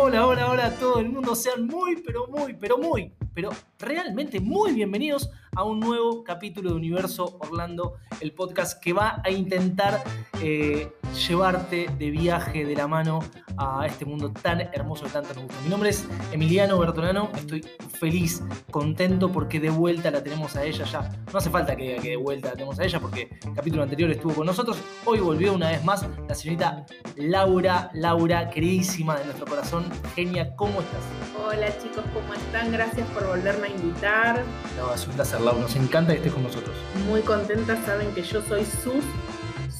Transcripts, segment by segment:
Hola, hola, hola a todo el mundo. Sean muy, pero muy, pero muy, pero realmente muy bienvenidos a un nuevo capítulo de Universo Orlando, el podcast que va a intentar eh, llevarte de viaje de la mano a este mundo tan hermoso que tanto nos gusta. Mi nombre es Emiliano Bertolano, estoy feliz, contento porque de vuelta la tenemos a ella ya. No hace falta que diga que de vuelta la tenemos a ella porque el capítulo anterior estuvo con nosotros. Hoy volvió una vez más la señorita Laura, Laura, queridísima de nuestro corazón. Genia, ¿cómo estás? Hola chicos, ¿cómo están? Gracias por volverme a invitar. No, es un placer, Nos encanta que estés con nosotros. Muy contenta, saben que yo soy su,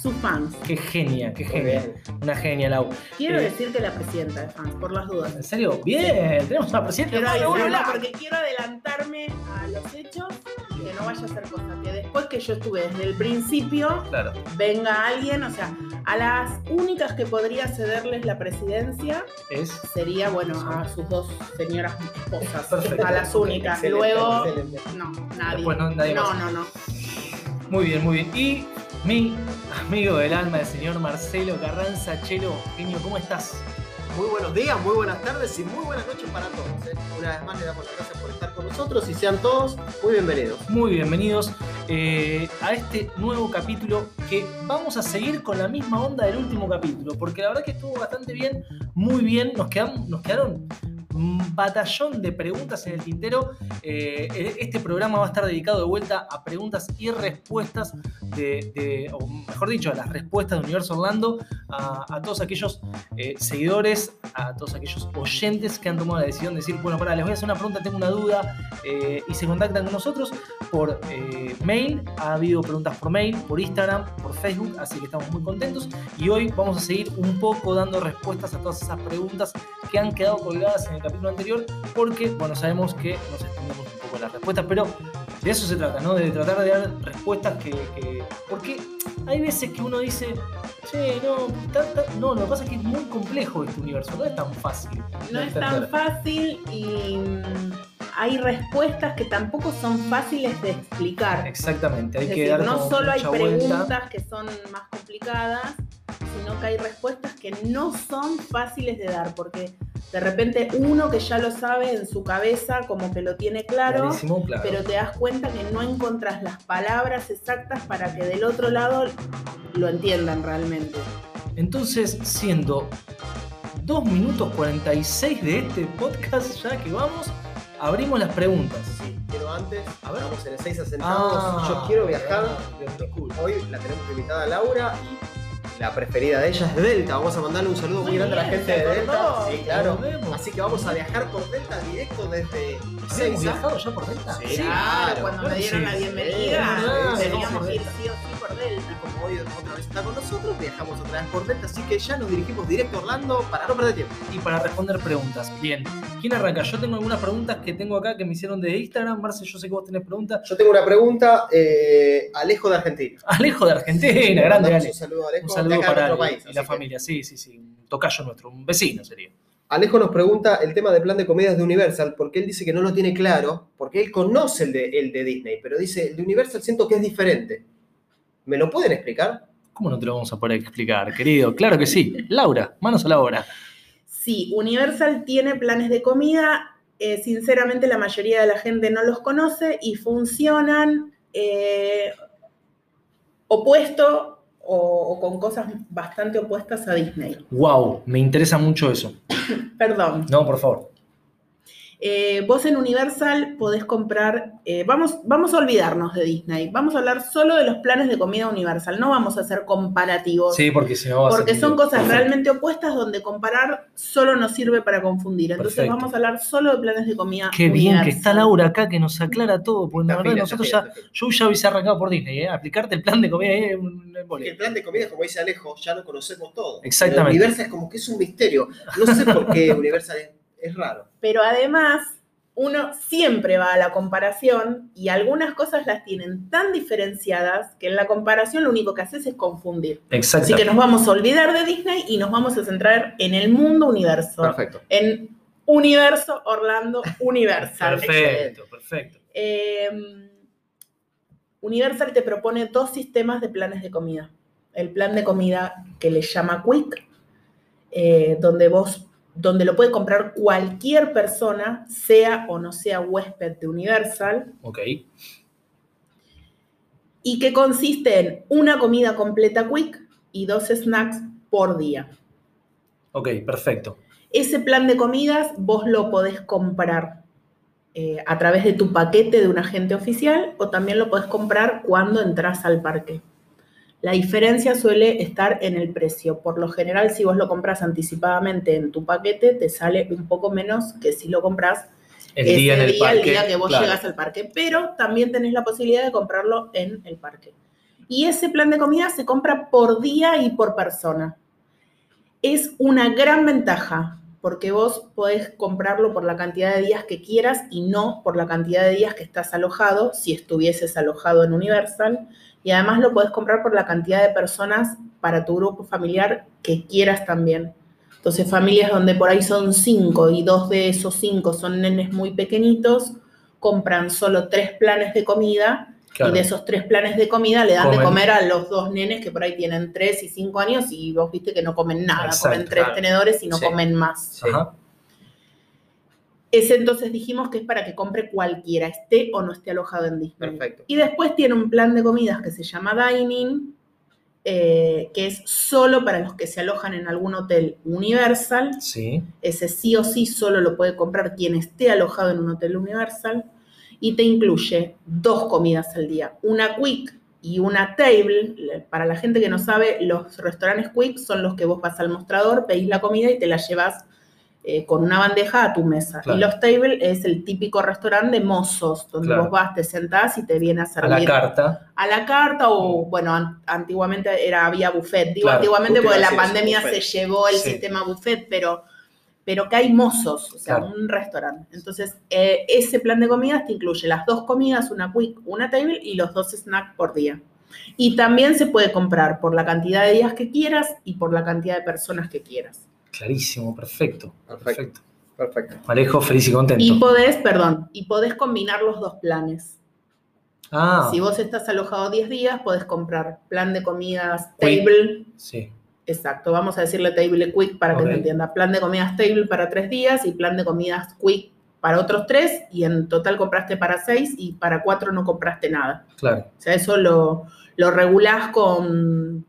su fans. Qué genia, qué genia. Una genia, Lau. Quiero Eh, decir que la presidenta de fans, por las dudas. ¿En serio? Bien, tenemos una presidenta. Quiero bueno, avisarla Lau. porque quiero adelantarme a los hechos que no vaya a ser cosa que después que yo estuve desde el principio Claro. venga alguien, o sea, a las únicas que podría cederles la presidencia Es. sería, bueno, a sus dos señoras esposas, Perfecto. a las únicas. Excelente, Luego, excelente. no, nadie. No- nadie no, más. no, no. Muy bien, muy bien. Y mi amigo del alma, el señor Marcelo Carranza Chelo. Genio, ¿cómo estás? Muy buenos días, muy buenas tardes y muy buenas noches para todos. ¿eh? Una vez más le damos las gracias por estar con nosotros y sean todos muy bienvenidos. Muy bienvenidos eh, a este nuevo capítulo que vamos a seguir con la misma onda del último capítulo, porque la verdad que estuvo bastante bien, muy bien, nos quedaron, nos quedaron batallón de preguntas en el tintero. Eh, este programa va a estar dedicado de vuelta a preguntas y respuestas de, o mejor dicho, a las respuestas de Universo Orlando, a, todos aquellos eh, seguidores, a todos aquellos oyentes que han tomado la decisión de decir, bueno, para, les voy a hacer una pregunta, tengo una duda, eh, y se contactan con nosotros por mail, ha habido preguntas por mail, por Instagram, por Facebook, así que estamos muy contentos y hoy vamos a seguir un poco dando respuestas a todas esas preguntas que han quedado colgadas en el capítulo anterior, porque, bueno, sabemos que nos extendemos un poco en las respuestas, pero de eso se trata, ¿no? De tratar de dar respuestas que... que- porque hay veces que uno dice, che, no, ta- ta-". no, lo que pasa es que es muy complejo este universo, no es tan fácil. No es tan fácil y mm, hay respuestas que tampoco son fáciles de explicar. Exactamente, hay Es que decir, dar no solo hay mucha vuelta. preguntas que son más complicadas, sino que hay respuestas que no son fáciles de dar, porque de repente uno que ya lo sabe en su cabeza, como que lo tiene claro, pero te das cuenta que no encontrás las palabras exactas para que del otro lado lo entiendan realmente. Entonces, siendo 2 minutos 46 de este podcast, ya que vamos, abrimos las preguntas. Sí, quiero antes, A ver. vamos en el 6 asentados. Ah, Yo quiero viajar. Hoy la tenemos invitada a Laura y la preferida de ella es Delta. Vamos a mandarle un saludo muy Muy grande a la gente de Delta. Sí, claro. Así que vamos a viajar por Delta directo desde ¿Hemos viajado ya por Delta? Sí. Claro, claro, cuando me dieron sí, la bienvenida, teníamos sí, que ir sí o sí por Delta. Hoy otra vez está con nosotros, viajamos otra vez por Delta, así que ya nos dirigimos directo a Orlando para no perder tiempo. Y para responder preguntas. Bien, ¿quién arranca? Yo tengo algunas preguntas que tengo acá que me hicieron de Instagram. Marce, yo sé que vos tenés preguntas. Yo tengo una pregunta, eh, Alejo de Argentina. Alejo de Argentina, Le grande, Ale. Un saludo a Alejo, Un de saludo para nuestro Ale país. y la que- familia, sí, sí, sí. Un tocayo nuestro, un vecino sería. Alejo nos pregunta el tema de plan de comidas de Universal, porque él dice que no lo tiene claro, porque él conoce el de, el de Disney, pero dice, el de Universal siento que es diferente. ¿Me lo pueden explicar? ¿Cómo no te lo vamos a poder explicar, querido? Claro que sí. Laura, manos a la obra. Sí, Universal tiene planes de comida. eh, sinceramente, la mayoría de la gente no los conoce y funcionan eh, opuesto o, o con cosas bastante opuestas a Disney. Wow, me interesa mucho eso. Perdón. No, por favor. Eh, vos en Universal podés comprar, eh, vamos, vamos a olvidarnos de Disney, vamos a hablar solo de los planes de comida Universal, no vamos a hacer comparativos. Sí, porque si no va a Porque son cosas Perfecto. realmente opuestas donde comparar solo nos sirve para confundir. Entonces Perfecto. vamos a hablar solo de planes de comida. Qué bien que Universal. está Laura acá, que nos aclara todo. Porque la verdad, fina, nosotros ya, yo ya hubiese arrancado por Disney, ¿eh? Aplicarte el plan de comida ahí es un un. El plan de comida, como dice Alejo, ya lo conocemos todo. Exactamente. Pero Universal es como que es un misterio. No sé por qué Universal es, es raro. Pero además, uno siempre va a la comparación y algunas cosas las tienen tan diferenciadas que en la comparación lo único que haces es confundir. Exacto. Así que nos vamos a olvidar de Disney y nos vamos a centrar en el mundo universo. Perfecto. En Universo Orlando Universal. Perfecto, perfecto. Eh, Universal te propone dos sistemas de planes de comida. El plan de comida que le llama Quick, eh, donde vos donde lo puede comprar cualquier persona, sea o no sea huésped de Universal, Ok. y que consiste en una comida completa quick y dos snacks por día. Ok, perfecto. Ese plan de comidas vos lo podés comprar eh, a través de tu paquete de un agente oficial o también lo podés comprar cuando entras al parque. La diferencia suele estar en el precio. Por lo general, si vos lo compras anticipadamente en tu paquete, te sale un poco menos que si lo compras El ese día en el día, parque. el día que vos claro. llegas al parque. Pero también tenés la posibilidad de comprarlo en el parque. Y ese plan de comida se compra por día y por persona. Es una gran ventaja porque vos podés comprarlo por la cantidad de días que quieras y no por la cantidad de días que estás alojado, si estuvieses alojado en Universal. Y además lo podés comprar por la cantidad de personas para tu grupo familiar que quieras también. Entonces, familias donde por ahí son cinco y dos de esos cinco son nenes muy pequeñitos, compran solo tres planes de comida Claro. y de esos tres planes de comida le dan de comer a los dos nenes que por ahí tienen tres y cinco años y vos viste que no comen nada, Exacto, comen tres claro. tenedores y no Sí. comen más. Ajá. Ese entonces dijimos que es para que compre cualquiera, esté o no esté alojado en Disney. Perfecto. Y después tiene un plan de comidas que se llama Dining, eh, que es solo para los que se alojan en algún hotel Universal. Sí. Ese sí o sí solo lo puede comprar quien esté alojado en un hotel Universal. Y te incluye dos comidas al día, una quick y una table. Para la gente que no sabe, los restaurantes quick son los que vos vas al mostrador, pedís la comida y te la llevas eh, con una bandeja a tu mesa. Claro. Y los table es el típico restaurante de mozos, donde Claro. vos vas, te sentás y te viene a A servir la carta. a la carta o, bueno, an- antiguamente era, había buffet. Digo Claro, antiguamente porque la pandemia buffet. se llevó el Sí. sistema buffet, pero, pero que hay mozos, o sea, un restaurante. Entonces, eh, ese plan de comidas te incluye las dos comidas, una quick, una table y los dos snacks por día. Y también se puede comprar por la cantidad de días que quieras y por la cantidad de personas que quieras. Clarísimo, perfecto. Perfecto. Perfecto. Perfecto. Alejo, feliz y contento. Y podés, perdón, y podés combinar los dos planes. ah, Si vos estás alojado 10 días, podés comprar plan de comidas Quick. table sí. Exacto, vamos a decirle table quick para que se entienda. Plan de comidas table para tres días y plan de comidas quick para otros tres y en total compraste para seis y para cuatro no compraste nada. Claro. O sea, eso lo, lo regulás con,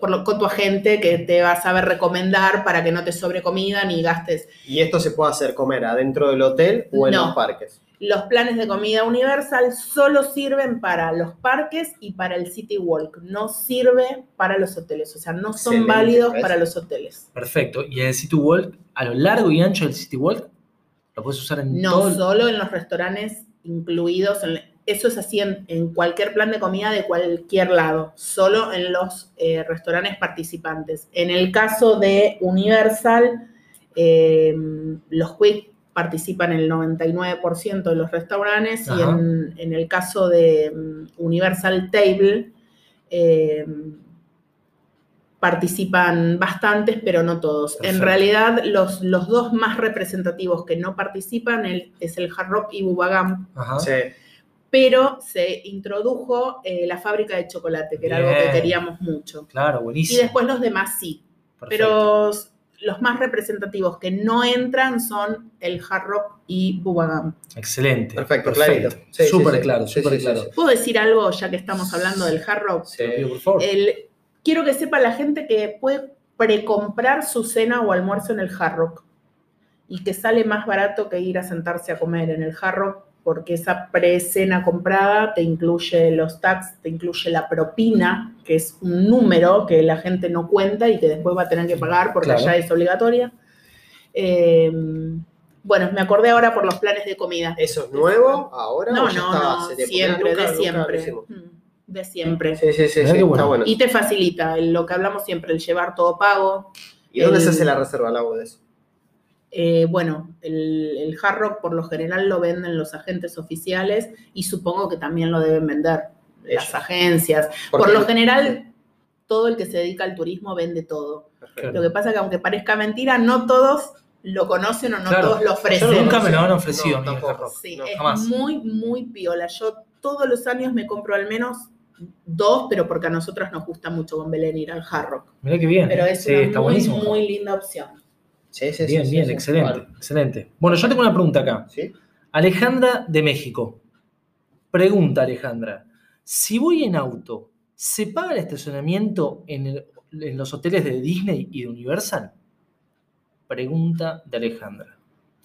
por lo- con tu agente que te va a saber recomendar para que no te sobre comida ni gastes. ¿Y esto se puede hacer comer adentro del hotel o en No. los parques? Los planes de comida universal solo sirven para los parques y para el City Walk, no sirve para los hoteles, o sea, no son Excelente, válidos para los hoteles. Perfecto. ¿Y el City Walk, a lo largo y ancho del City Walk, lo puedes usar en No, todo el- solo en los restaurantes incluidos. en- eso es así en, en cualquier plan de comida de cualquier lado, solo en los eh, restaurantes participantes. En el caso de Universal, eh, los Quick participan el 99% de los restaurantes y en, en el caso de mm, Universal Table, eh, participan bastantes, pero no todos. En realidad, los, los dos más representativos que no participan el- es el Hard Rock y Bubagam, Ajá. Sí. Pero se introdujo eh, la fábrica de chocolate, que era algo que queríamos mucho. Claro, Y buenísimo. después los demás sí, Perfecto. pero los más representativos que no entran son el Hard Rock y Bubagam. Excelente. Perfecto, clarito. Sí, sí, súper sí. claro, Sí, súper sí, claro. sí, ¿Puedo decir algo ya que estamos hablando del Hard Rock? Pido, por favor. El- quiero que sepa la gente que puede precomprar su cena o almuerzo en el Hard Rock y que sale más barato que ir a sentarse a comer en el Hard Rock porque esa pre-cena comprada te incluye los tax, te incluye la propina, que es un número que la gente no cuenta y que después va a tener que pagar porque Claro. ya es obligatoria. Eh, bueno, me acordé ahora por los planes de comida. ¿Eso es nuevo ahora? No, o ya no, no, tiempo? siempre, Nunca- de siempre. Mm, De siempre. Sí, sí, sí, bueno. está bueno. Y te facilita el- lo que hablamos siempre, el llevar todo pago. ¿Y dónde el- se hace la reserva, Lau, de eso? Eh, bueno, el, el Hard Rock por lo general lo venden los agentes oficiales y supongo que también lo deben vender las agencias. Por lo general, todo el que se dedica al turismo vende todo. Perfecto. Lo que pasa es que aunque parezca mentira, no todos lo conocen o no Claro. todos lo ofrecen. Yo nunca me lo han No, ofrecido a mí en tampoco. Hard Rock. Sí, No, es jamás. muy, muy piola. Yo todos los años me compro al menos dos, pero porque a nosotros nos gusta mucho con Belén ir al Hard Rock. Mirá qué bien. Pero es sí, una está muy, buenísimo. muy linda opción. Sí, sí, Bien, sí, bien, excelente, excelente. Bueno, yo tengo una pregunta acá. ¿Sí? Alejandra de México. Pregunta, Alejandra. Si voy en auto, ¿se paga el estacionamiento en, el- en los hoteles de Disney y de Universal? Pregunta de Alejandra.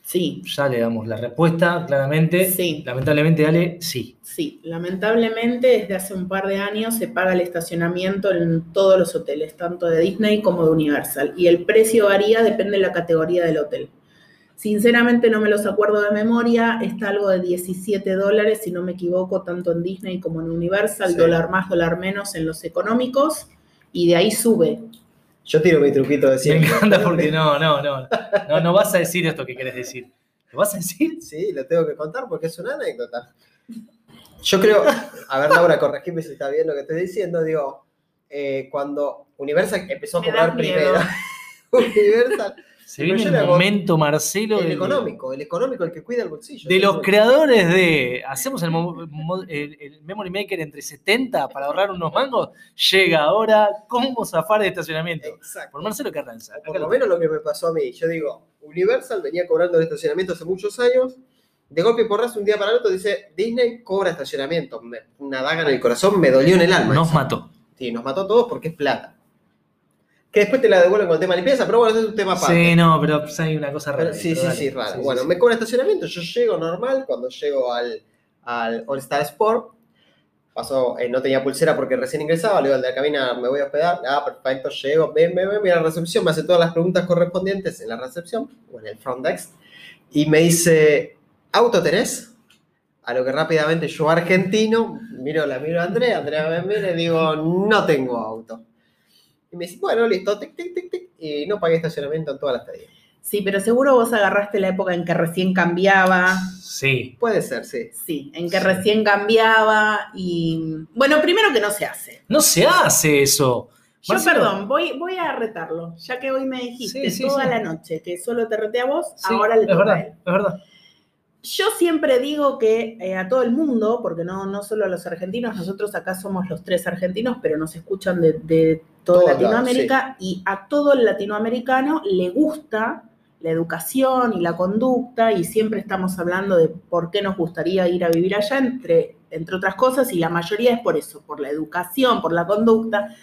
Sí, Ya le damos la respuesta, claramente. Sí. Lamentablemente, Ale, sí. sí. Lamentablemente, desde hace un par de años se paga el estacionamiento en todos los hoteles, tanto de Disney como de Universal. Y el precio varía, depende de la categoría del hotel. Sinceramente no me los acuerdo de memoria, está algo de 17 dólares, si no me equivoco, tanto en Disney como en Universal, Sí. dólar más, dólar menos en los económicos, y de ahí sube. Yo tiro mi truquito de Me siempre. encanta porque no, no, no. No, no vas a decir esto que querés decir. ¿Lo vas a decir? Sí, lo tengo que contar porque es una anécdota. Yo creo, a ver Laura, corregime si está bien lo que estoy diciendo, digo, eh, cuando Universal empezó a Me cobrar primero, Universal, Se viene el hago- momento, Marcelo. el del- económico, el económico, el que cuida el bolsillo. De los creadores de hacemos el, mo- mo- el- el Memory Maker entre 70 para ahorrar unos mangos, llega ahora cómo zafar de estacionamiento. Exacto. Por Marcelo Carranza. O por lo menos lo que me pasó a mí. Yo digo, Universal venía cobrando el estacionamiento hace muchos años. De golpe y porrazo, un día para el otro dice, Disney cobra estacionamiento. Me- una daga en el corazón, me dolió en el alma. Nos mató. Sí, nos mató a todos porque es plata. Que después te la devuelven con el tema de limpieza, pero bueno, ese es un tema aparte. Sí, no, pero pues, hay una cosa rara. sí, pero sí, dale. sí, raro. Sí, bueno, sí, me cobra estacionamiento, yo llego normal, cuando llego al, al All Star Sport, pasó, eh, no tenía pulsera porque recién ingresaba, le digo al de la cabina, me voy a hospedar, ah, perfecto, llego, ven, ven, ven, mira la recepción, me hace todas las preguntas correspondientes en la recepción, o en el front desk, y me dice, ¿auto tenés? A lo que rápidamente yo argentino, miro, la miro a Andrea, Andrea me mira y digo, no tengo auto. Y me dice, bueno, listo, tic, tic, tic, tic, y no pagué estacionamiento en toda la estadía. Sí, pero seguro vos agarraste la época en que recién cambiaba. Sí. Puede ser, sí. Sí, en que Sí. recién cambiaba y... Bueno, primero que no se hace. No se hace eso. Yo, Marcelo. perdón, voy, voy a retarlo, ya que hoy me dijiste Sí, sí, toda sí. la noche que solo te reté a vos, Sí, ahora le es toca a verdad, él. es verdad. Yo siempre digo que eh, a todo el mundo, porque no, no solo a los argentinos, nosotros acá somos los tres argentinos, pero nos escuchan de, de toda Todos lados, Latinoamérica, y a todo el latinoamericano le gusta la educación y la conducta, y siempre estamos hablando de por qué nos gustaría ir a vivir allá, entre, entre otras cosas, y la mayoría es por eso, por la educación, por la conducta.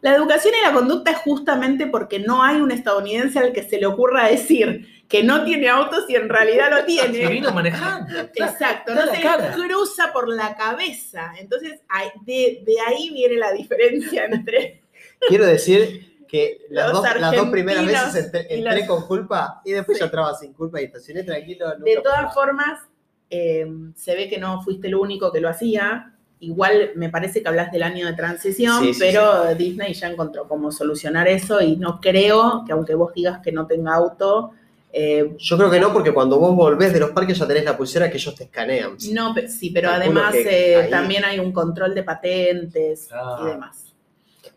La educación y la conducta es justamente porque no hay un estadounidense al que se le ocurra decir que no tiene autos y en realidad lo Se tiene. vino manejando. Exacto, no se cara. cruza por la cabeza. Entonces, de, de ahí viene la diferencia entre... Quiero decir que las, dos, las dos primeras veces entré, y entré los- con culpa y después Sí. ya entraba sin culpa y estacioné tranquilo. nunca De todas formas, eh, se ve que no fuiste el único que lo hacía. Igual me parece que hablas del año de transición, Sí, sí, pero Disney ya encontró cómo solucionar eso y no creo que aunque vos digas que no tenga auto, eh, Yo creo que no, porque cuando vos volvés de los parques ya tenés la pulsera que ellos te escanean. no, sí, pero Calculo además eh, ahí- también hay un control de patentes y demás.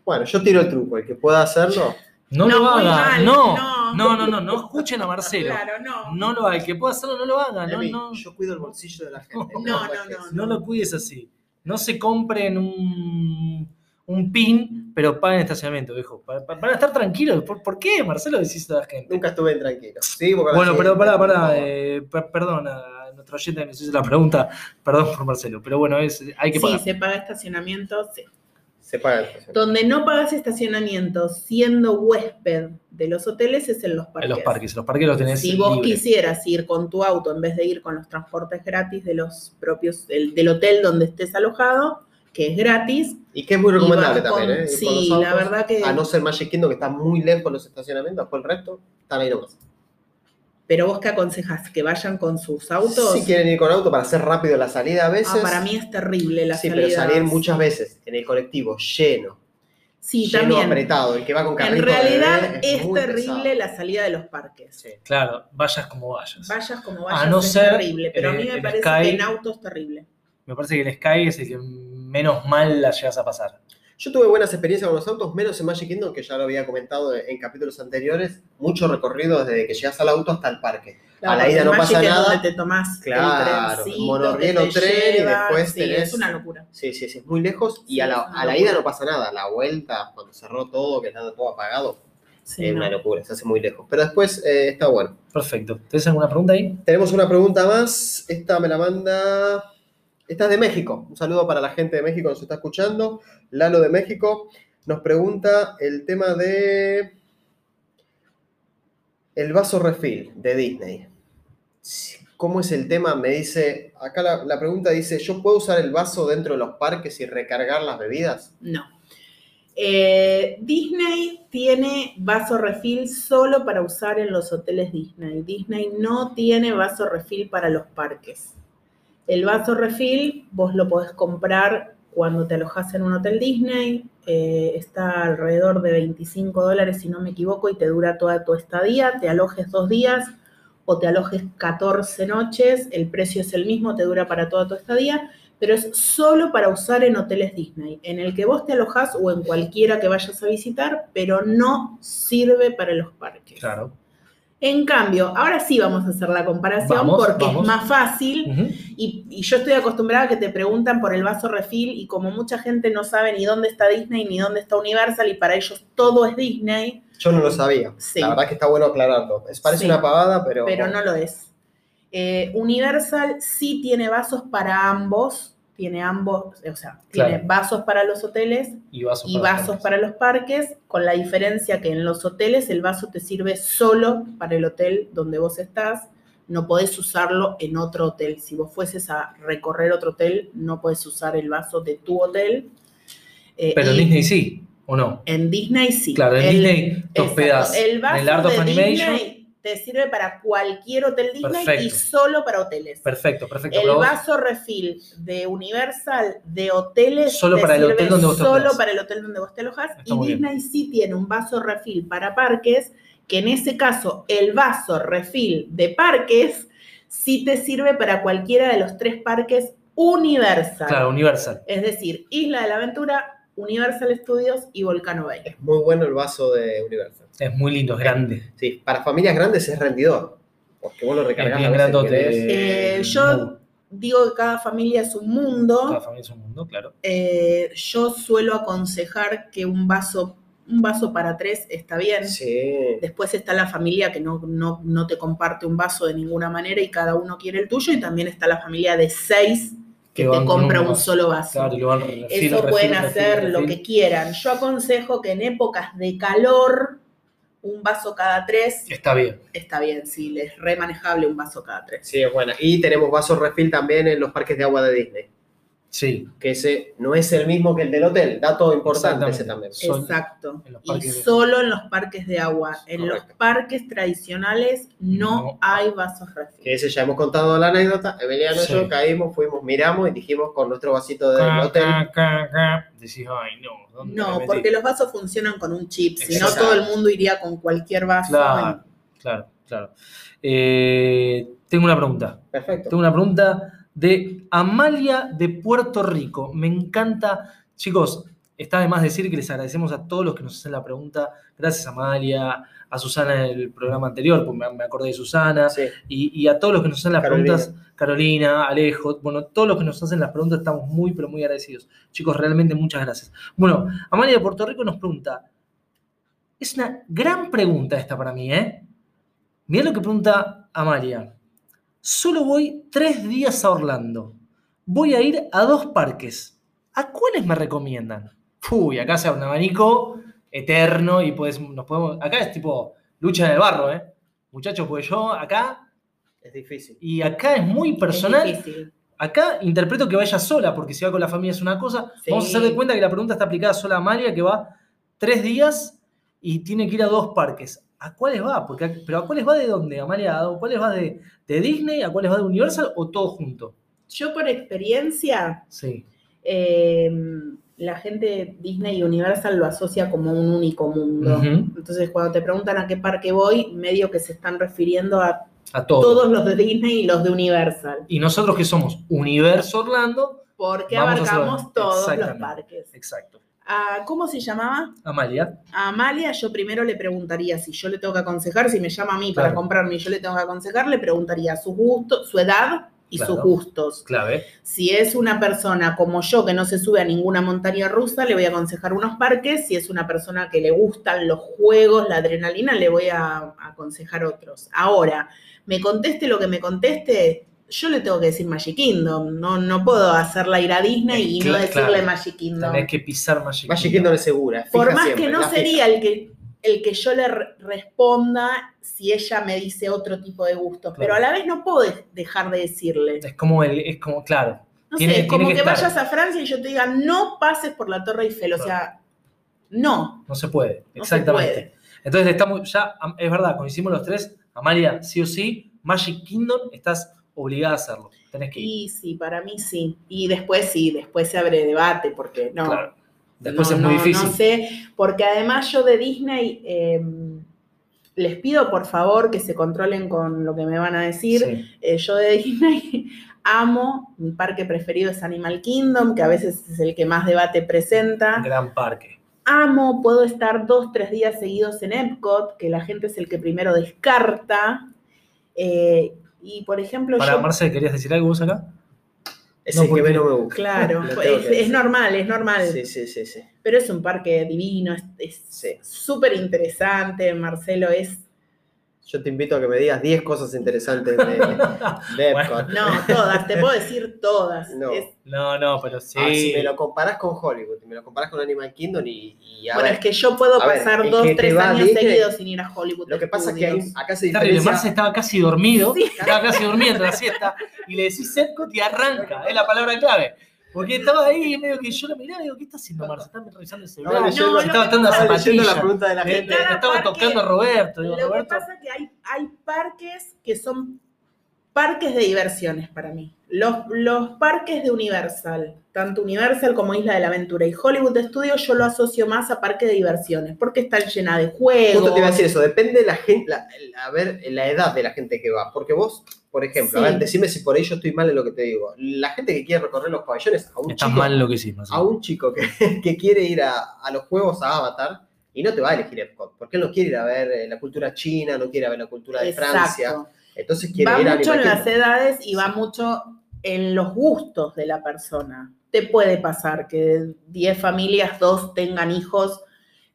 Bueno, yo tiro el truco, el que pueda hacerlo. No, No, lo haga. mal, no, no. no, no, no, no escuchen a Marcelo. Claro, no. No lo haga. El que pueda hacerlo, no lo haga. No, no, Yo cuido el bolsillo de la gente. No, no, no, no lo cuides así. No se compren un, un pin, pero paguen estacionamiento, viejo. Para, para- para estar tranquilos. ¿Por, por qué, Marcelo, decís a la gente? Nunca estuve tranquilo. Sí, porque Bueno, pero pará, pará. eh, per- perdón a nuestro oyente que nos hizo la pregunta. Perdón por Marcelo. Pero bueno, es, hay que Sí, pagar. se paga estacionamiento, sí. Se paga el estacionamiento. Donde no pagas estacionamiento siendo huésped de los hoteles es en los parques. En los parques. Los parques los tenés Si vos libre. quisieras ir con tu auto en vez de ir con los transportes gratis de los propios, del, del hotel donde estés alojado, que es gratis. Y que es muy recomendable con- también, ¿eh? Sí, la verdad que. A no ser Magic Kingdom, que está muy lejos los estacionamientos, después el resto están ahí nomás. Pero vos qué aconsejas, que vayan con sus autos. Si quieren ir con auto para hacer rápido la salida a veces. Ah, para mí es terrible la sí, salida. pero salir muchas veces en el colectivo lleno, Sí, lleno también. apretado, el que va con En carrito de realidad bebé es, muy terrible pesado. la salida de los parques. Sí. Claro, vayas como vayas. Vayas como A vayas, no es ser terrible. Pero a el- mí me parece Sky. que en auto es terrible. Me parece que el Sky es el que menos mal la llegas a pasar. Yo tuve buenas experiencias con los autos, menos en Magic Kingdom, que ya lo había comentado en capítulos anteriores. Mucho recorrido desde que llegas al auto hasta el parque. a la ida no Magic pasa nada. donde te tomás Claro, el trencito monorriel o tren y después Sí, tenés- Es una locura. Sí, sí, sí, es muy lejos. Y Sí, a la, a la ida no pasa nada. La vuelta, cuando cerró todo, que estaba todo apagado, Sí, es no. una locura, se hace muy lejos. Pero después eh, está bueno. Perfecto. ¿Tienes alguna pregunta ahí? Tenemos una pregunta más. Esta me la manda. Esta es de México. Un saludo para la gente de México que nos está escuchando. Lalo de México nos pregunta el tema de. El vaso refill de Disney. ¿Cómo es el tema? Me dice. Acá la, pregunta dice: ¿Yo puedo usar el vaso dentro de los parques y recargar las bebidas? No. Eh, Disney tiene vaso refill solo para usar en los hoteles Disney. Disney no tiene vaso refill para los parques. El vaso refill vos lo podés comprar cuando te alojas en un hotel Disney. eh, está alrededor de 25 dólares, si no me equivoco, y te dura toda tu estadía. Te alojes dos días o te alojes 14 noches. El precio es el mismo, te dura para toda tu estadía pero es solo para usar en hoteles Disney, en el que vos te alojás o en cualquiera que vayas a visitar, pero no sirve para los parques. Claro. En cambio, ahora sí vamos a hacer la comparación Vamos, porque vamos. es más fácil y, y yo estoy acostumbrada a que te preguntan por el vaso refill y como mucha gente no sabe ni dónde está Disney ni dónde está Universal y para ellos todo es Disney, Yo no lo sabía. Sí. La verdad que está bueno aclararlo. Es, parece Sí. una pavada, pero. pero no lo es. Eh, Universal sí tiene vasos para ambos, tiene ambos, o sea, tiene Claro. vasos para los hoteles Y vasos y para vasos para los parques, con la diferencia que en los hoteles el vaso te sirve solo para el hotel donde vos estás, no podés usarlo en otro hotel. Si vos fueses a recorrer otro hotel, no podés usar el vaso de tu hotel. Eh, Pero en Disney sí, ¿o no? en Disney sí. Claro, en El- Disney te hospedas El vaso en el Art of de Animation. Disney te sirve para cualquier hotel Disney y solo para hoteles. Perfecto, perfecto. El vaso refill de Universal de hoteles Solo para el hotel donde vos te solo para el hotel donde vos te alojas Está y muy bien. Disney sí tiene un vaso refill para parques que en ese caso el vaso refill de parques sí te sirve para cualquiera de los tres parques Universal. Claro, Universal. Es decir, Isla de la Aventura, Universal Studios y Volcano Bay. Es muy bueno el vaso de Universal. Es muy lindo, es grande. Sí, para familias grandes es rendidor. Porque vos lo recargás Es bien. Eh, Eh, yo digo que cada familia es un mundo. Cada familia es un mundo, claro. Eh, yo suelo aconsejar que un vaso, un vaso para tres está bien. Sí. Después está la familia que no, no, no te comparte un vaso de ninguna manera y cada uno quiere el tuyo. Y también está la familia de seis que Que te compra un solo vaso. Claro, lo van refil, Eso refil, pueden refil, hacer lo refil. que quieran. Yo aconsejo que en épocas de calor, un vaso cada tres Está bien. está bien. Sí, les re manejable un vaso cada tres. Sí, es buena. Y tenemos vasos refill también en los parques de agua de Disney. Sí. Que ese no es el mismo que el del hotel. Dato importante ese también. Exacto. Y de- solo en los parques de agua. En Correcto. los parques tradicionales no, No. hay vasos. Que ese ya hemos contado la anécdota. Emiliano y Sí. yo caímos, fuimos, miramos y dijimos con nuestro vasito del Ca, hotel. ca, ca, ca. Decís, ay, no. ¿dónde me No, porque los vasos funcionan con un chip. Si no, todo el mundo iría con cualquier vaso. Claro, claro, claro. Eh, tengo una pregunta. Perfecto. Tengo una pregunta de Amalia de Puerto Rico. Me encanta. Chicos, está de más decir que les agradecemos a todos los que nos hacen la pregunta. Gracias, Amalia, a Susana en el programa anterior, porque me, me acordé de Susana, Sí. y, y a todos los que nos hacen las Carolina. preguntas. Carolina, Alejo, bueno, todos los que nos hacen las preguntas estamos muy, pero muy agradecidos. Chicos, realmente muchas gracias. Bueno, Amalia de Puerto Rico nos pregunta. Es una gran pregunta esta para mí, ¿eh? Mirá lo que pregunta Amalia. Solo voy tres días a Orlando. Voy a ir a dos parques. ¿A cuáles me recomiendan? Uy, acá se abre un abanico eterno y pues nos podemos. Acá es tipo lucha en el barro, ¿eh? Muchachos, pues yo acá. Es difícil. Y acá es muy personal. Es difícil. Acá interpreto que vaya sola, porque si va con la familia es una cosa. Sí. Vamos a hacer de cuenta que la pregunta está aplicada sola a Amalia, que va tres días y tiene que ir a dos parques. ¿A cuáles va? Porque, ¿Pero a cuáles va de dónde, Amalia? ¿A cuáles va de, de Disney? ¿A cuáles va de Universal? ¿O todo junto? Yo por experiencia, Sí. eh, la gente Disney y Universal lo asocia como un único mundo. Entonces, cuando te preguntan a qué parque voy, medio que se están refiriendo a A todo. todos los de Disney y los de Universal. Y nosotros que somos Universo Orlando, Porque abarcamos todos los parques. exacto. ¿Cómo se llamaba? Amalia, A Amalia yo primero le preguntaría si yo le tengo que aconsejar, si me llama a mí para comprarme y yo le tengo que aconsejar, le preguntaría su gusto, su edad y Claro. sus gustos. Clave. Si es una persona como yo que no se sube a ninguna montaña rusa, le voy a aconsejar unos parques. Si es una persona que le gustan los juegos, la adrenalina, le voy a, a aconsejar otros. Ahora, me conteste lo que me conteste, yo le tengo que decir Magic Kingdom. No, no puedo hacerla ir a Disney y no decirle claro. Magic Kingdom. Tenés que pisar Magic Magic Kingdom. Kingdom es segura. Por más siempre, que no fija. sería el que, el que yo le re- responda si ella me dice otro tipo de gustos, pero a la vez no puedo de- dejar de decirle. Es como el, es como, claro. No Tiene- sé, es como que, vayas a Francia y yo te diga, no pases por la Torre Eiffel, o sea, no, No se puede. no se Exactamente. puede. Entonces estamos, ya, es verdad, coincidimos los tres. Amalia, sí o sí, Magic Kingdom, estás obligada a hacerlo. Tenés que ir. Y sí, para mí sí. Y después sí, después se abre debate, porque no. Claro. Después no, es muy no, difícil. No sé, porque además yo de Disney eh, les pido por favor que se controlen con lo que me van a decir. Sí. Eh, yo de Disney amo, mi parque preferido es Animal Kingdom, que a veces es el que más debate presenta. Gran parque. Amo, puedo estar dos, tres días seguidos en Epcot, que la gente es el que primero descarta. Eh, y por ejemplo, Para yo... ¿querías decir algo vos acá? Es No, el que porque- menos me gusta. Claro, es, normal, es normal. Sí, sí, sí, sí. Pero es un parque divino, es- Sí. súper interesante. Marcelo es. Yo te invito a que me digas 10 cosas interesantes de, de Epcot. No, todas, te puedo decir todas. No. Es- No, no, pero sí. Ah, si me lo comparás con Hollywood, y me lo comparás con Animal Kingdom y, y a bueno, ver, es que yo puedo ver, pasar dos, tres años seguidos sin ir a Hollywood. lo que pasa es que hay- acá se Terrible, diferencia... Marce estaba casi dormido, Sí. estaba casi durmiendo la siesta, y le decís Epcot y arranca, es la palabra clave. Porque estaba ahí medio que yo lo miraba y digo, ¿qué está haciendo Marce? Está revisando el celular. Estaba No, estaba la estaba leyendo la zapatilla. pregunta de la gente. estaba parque- tocando a Roberto. Digo, Lo que pasa es que hay, hay parques que son parques de diversiones para mí. Los, los parques de Universal, tanto Universal como Isla de la Aventura y Hollywood Studios, yo lo asocio más a parques de diversiones, porque están llenas de juegos. Justo te iba a decir eso, depende de la gente, la- la- a ver, la edad de la gente que va. Porque vos, por ejemplo, a Sí. ver, decime si por ahí yo estoy mal en lo que te digo. La gente que quiere recorrer los pabellones, a un estás chico, mal lo que sí, a un chico que, que quiere ir a, a los juegos a Avatar, y no te va a elegir Epcot, porque él no quiere ir a ver eh, la cultura china, no quiere ir a ver la cultura de Francia. Entonces quiere Va ir a mucho en las edades y va mucho en los gustos de la persona. Te puede pasar que de 10 familias, dos tengan hijos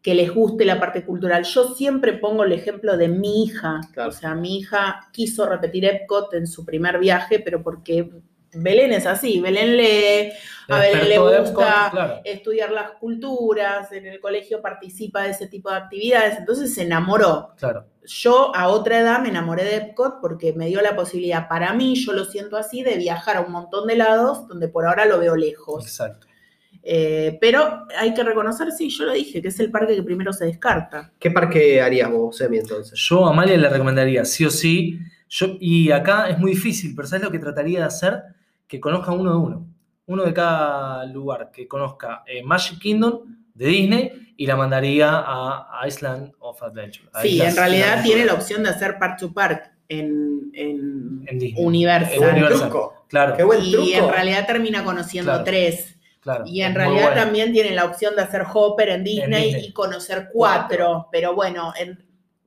que les guste la parte cultural. Yo siempre pongo el ejemplo de mi hija. Claro. O sea, mi hija quiso repetir Epcot en su primer viaje, pero porque Belén es así. Belén lee, a Belén le Epcot, gusta claro. estudiar las culturas, en el colegio participa de ese tipo de actividades, entonces se enamoró. Claro. Yo a otra edad me enamoré de Epcot porque me dio la posibilidad, para mí, yo lo siento así, de viajar a un montón de lados donde por ahora lo veo lejos. Exacto. Eh, pero hay que reconocer, sí, yo lo dije, que es el parque que primero se descarta. ¿Qué parque harías vos, Semi, entonces? Yo a Amalia le recomendaría sí o sí. Yo, y acá es muy difícil, pero ¿sabes lo que trataría de hacer? Que conozca uno de uno. Uno de cada lugar. Que conozca eh, Magic Kingdom de Disney y la mandaría a, Island of Adventure. Sí, en realidad tiene la opción de hacer Park to Park en, en En Disney. Universal. En Universal. Truco. Claro, Qué buen Y en realidad termina conociendo Claro. tres. Claro. Y en realidad bueno. también tiene la opción de hacer Hopper en Disney, Disney. y conocer cuatro. Pero bueno, en-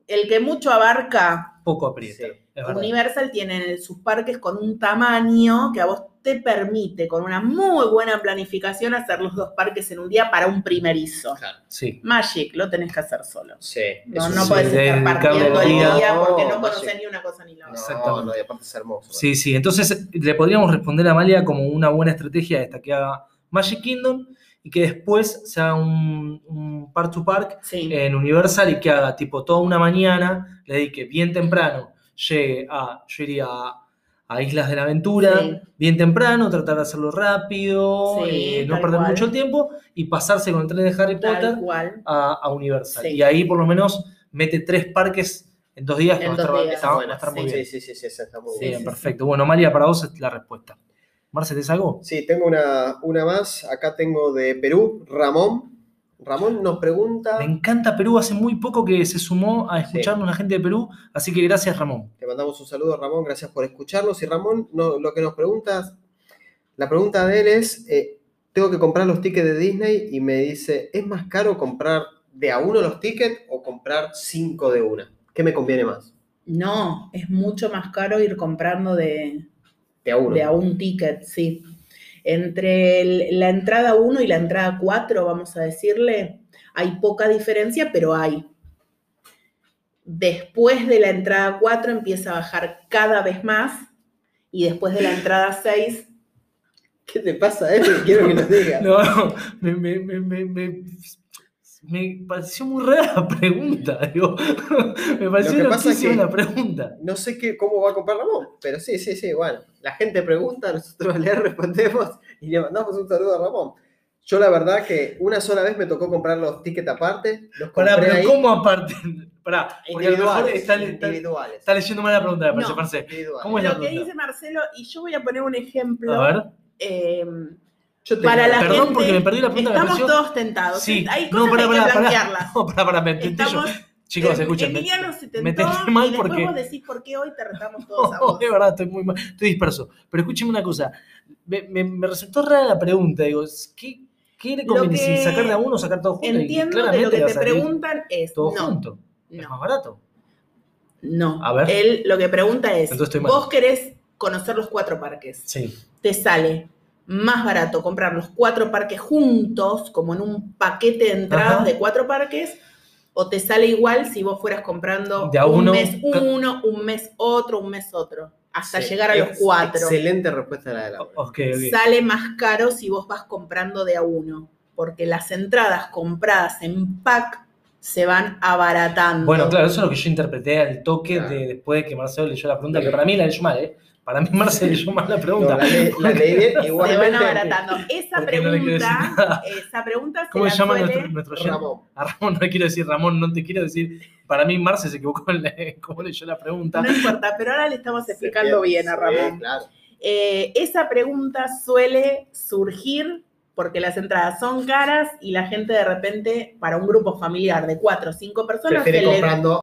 el que mucho abarca, Poco aprieta. Sí. Universal tiene sus parques con un tamaño que a vos te permite, con una muy buena planificación, hacer los dos parques en un día para un primerizo. Claro. Sí. Magic lo tenés que hacer solo. Sí. No, no sí. podés estar partiendo el día. día porque no Magic. ni una cosa ni la otra. Exactamente. no, y aparte es hermoso. Sí, sí. Entonces le podríamos responder a Amalia como una buena estrategia esta, que haga Magic Kingdom y que después se haga un, un Park to Park Sí. en Universal y que haga tipo toda una mañana, le dedique bien temprano, llegue a, yo iría a, a Islas de la Aventura, Sí. bien temprano, tratar de hacerlo rápido, Sí, eh, no perder cual. mucho el tiempo y pasarse con el tren de Harry Tal Potter cual. a, a Universal. Sí. Y ahí por lo menos mete tres parques en dos días que En va a estar, dos días, está- va a Bueno, estar muy sí. bien. Sí, sí, sí, está muy Sí, bien. perfecto. Bueno, Amalia, para vos es la respuesta. Marce, ¿te algo? Sí, tengo una, una más. Acá tengo de Perú, Ramón. Ramón nos pregunta. Me encanta Perú, hace muy poco que se sumó a Sí. escucharnos la gente de Perú, así que gracias Ramón. Te mandamos un saludo, Ramón. Gracias por escucharnos. Y Ramón, no, lo que nos preguntas, la pregunta de él es: eh, Tengo que comprar los tickets de Disney y me dice: ¿Es más caro comprar de a uno los tickets o comprar cinco de una? ¿Qué me conviene más? No, es mucho más caro ir comprando de, De a uno. de a un ticket, sí. Entre el- la entrada 1 y la entrada 4, vamos a decirle, hay poca diferencia, pero hay. Después de la entrada 4 empieza a bajar cada vez más y después de la entrada 6 ¿Qué te pasa, Emi? Quiero que nos digas. No, no, me, me, me, me, me- pareció muy rara la pregunta. Digo. Me pareció Lo que pasa es que- la pregunta. No sé qué, cómo va a comprar Ramón, pero sí, sí, sí, bueno. La gente pregunta, nosotros le respondemos y le mandamos un saludo a Ramón. Yo la verdad que una sola vez me tocó comprar los tickets aparte, los compré Pará, pero ahí ¿cómo aparte? Pará, porque a lo mejor individuales, está, está- individuales, está leyendo mal la pregunta, me parece, No. Marce. individuales. ¿Cómo es la lo que pregunta? dice Marcelo, y yo voy a poner un ejemplo. A ver. eh, Yo te para la Perdón gente, porque me perdí la pregunta, Estamos pareció- todos tentados. Sí, Hay no, cosas pará, que hay que blanquearlas. No, me tenté yo. Estamos, Chicos, escuchen. me- Emiliano se tentó me tenté y mal después porque- vos decís por qué hoy te retamos todos a No, vos. de verdad, estoy muy mal, estoy disperso. Pero escúcheme una cosa, me, me- me resultó rara la pregunta, digo, ¿qué, qué le conviene? que ¿Si sacar de a uno o sacar todos juntos? Entiendo de claramente lo que a te preguntan es Todo no, junto, es más barato. no. A ver. Él lo que pregunta es, mal. vos querés conocer los cuatro parques. Sí. Te sale más barato comprar los cuatro parques juntos, como en un paquete de entradas Ajá. de cuatro parques, o te sale igual si vos fueras comprando De a un uno, mes uno, un mes otro, un mes otro, hasta Sí, llegar a los cuatro. Excelente respuesta la de la O- Ok, ok. Sale más caro si vos vas comprando de a uno, porque las entradas compradas en pack se van abaratando. Bueno, claro, eso es lo que yo interpreté al toque Claro. de, después de que Marcelo leyó la pregunta, que para mí la leyó mal, ¿eh? Para mí Marcelo leyó mal la No, pregunta. la, leí- la bien, se van igualmente. abaratando. Esa no pregunta, nada. esa pregunta se ¿Cómo se llama suele- nuestro, nuestro? Ramón. A Ramón no le quiero decir Ramón, no te quiero decir. Para mí Marce se equivocó en la- cómo leyó la pregunta. No importa, pero ahora le estamos Se explicando bien a sí, Ramón. claro. Eh, esa pregunta suele surgir porque las entradas son caras y la gente de repente, para un grupo familiar de cuatro o cinco personas, Prefiere que le- comprando.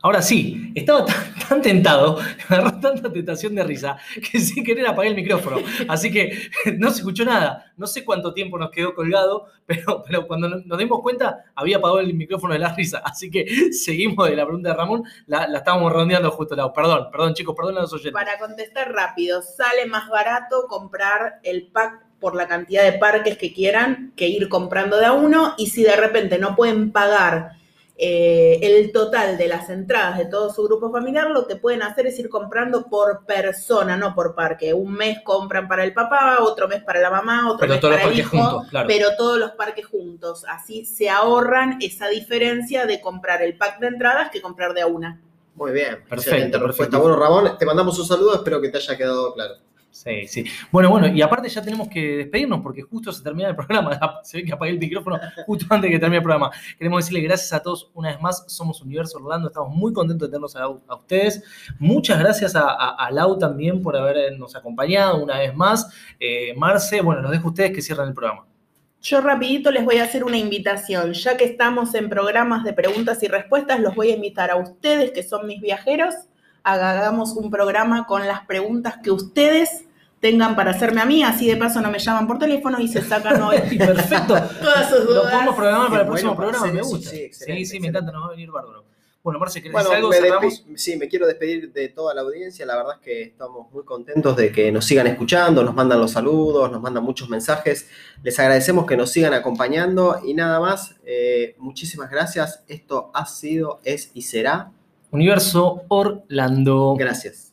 Ahora sí, estaba tan, tentado, me agarró tanta tentación de risa, que sin querer apagué el micrófono. Así que no se escuchó nada. No sé cuánto tiempo nos quedó colgado, pero, cuando no- nos dimos cuenta, había apagado el micrófono de la risa. Así que seguimos de la pregunta de Ramón, la, la estábamos rondeando justo al lado. Perdón, perdón, chicos, perdón a los oyentes. Para contestar rápido, sale más barato comprar el pack por la cantidad de parques que quieran que ir comprando de a uno y si de repente no pueden pagar eh, el total de las entradas de todo su grupo familiar, lo que pueden hacer es ir comprando por persona, no por parque. Un mes compran para el papá, otro mes para la mamá, otro Pero mes todos los para el parques hijo, juntos, claro. pero todos los parques juntos. Así se ahorran esa diferencia de comprar el pack de entradas que comprar de a una. Muy bien. Perfecto, perfecto. Bueno, Ramón, te mandamos un saludo, espero que te haya quedado claro. Sí, sí. Bueno, bueno, y aparte ya tenemos que despedirnos porque justo se termina el programa. Se ve que apagué el micrófono justo antes de que termine el programa. Queremos decirle gracias a todos una vez más. Somos Universo Orlando. Estamos muy contentos de tenernos a, ustedes. Muchas gracias a, Lau también por habernos acompañado una vez más. Eh, Marce, bueno, los dejo a ustedes que cierran el programa. Yo rapidito les voy a hacer una invitación. Ya que estamos en programas de preguntas y respuestas, los voy a invitar a ustedes, que son mis viajeros, a hagamos un programa con las preguntas que ustedes tengan para hacerme a mí. Así de paso no me llaman por teléfono y se sacan hoy Perfecto. todas sus Lo dudas. podemos programar para el próximo bueno, programa. Me gusta. sí, Sí, excelente, sí, me excelente. encanta. Nos va a venir bárbaro. Bueno, Marce, ¿querés Bueno, algo? me sí, me quiero despedir de toda la audiencia. La verdad es que estamos muy contentos de que nos sigan escuchando, nos mandan los saludos, nos mandan muchos mensajes. Les agradecemos que nos sigan acompañando y nada más. eh, muchísimas gracias. Esto ha sido, es y será. Universo Orlando. Gracias.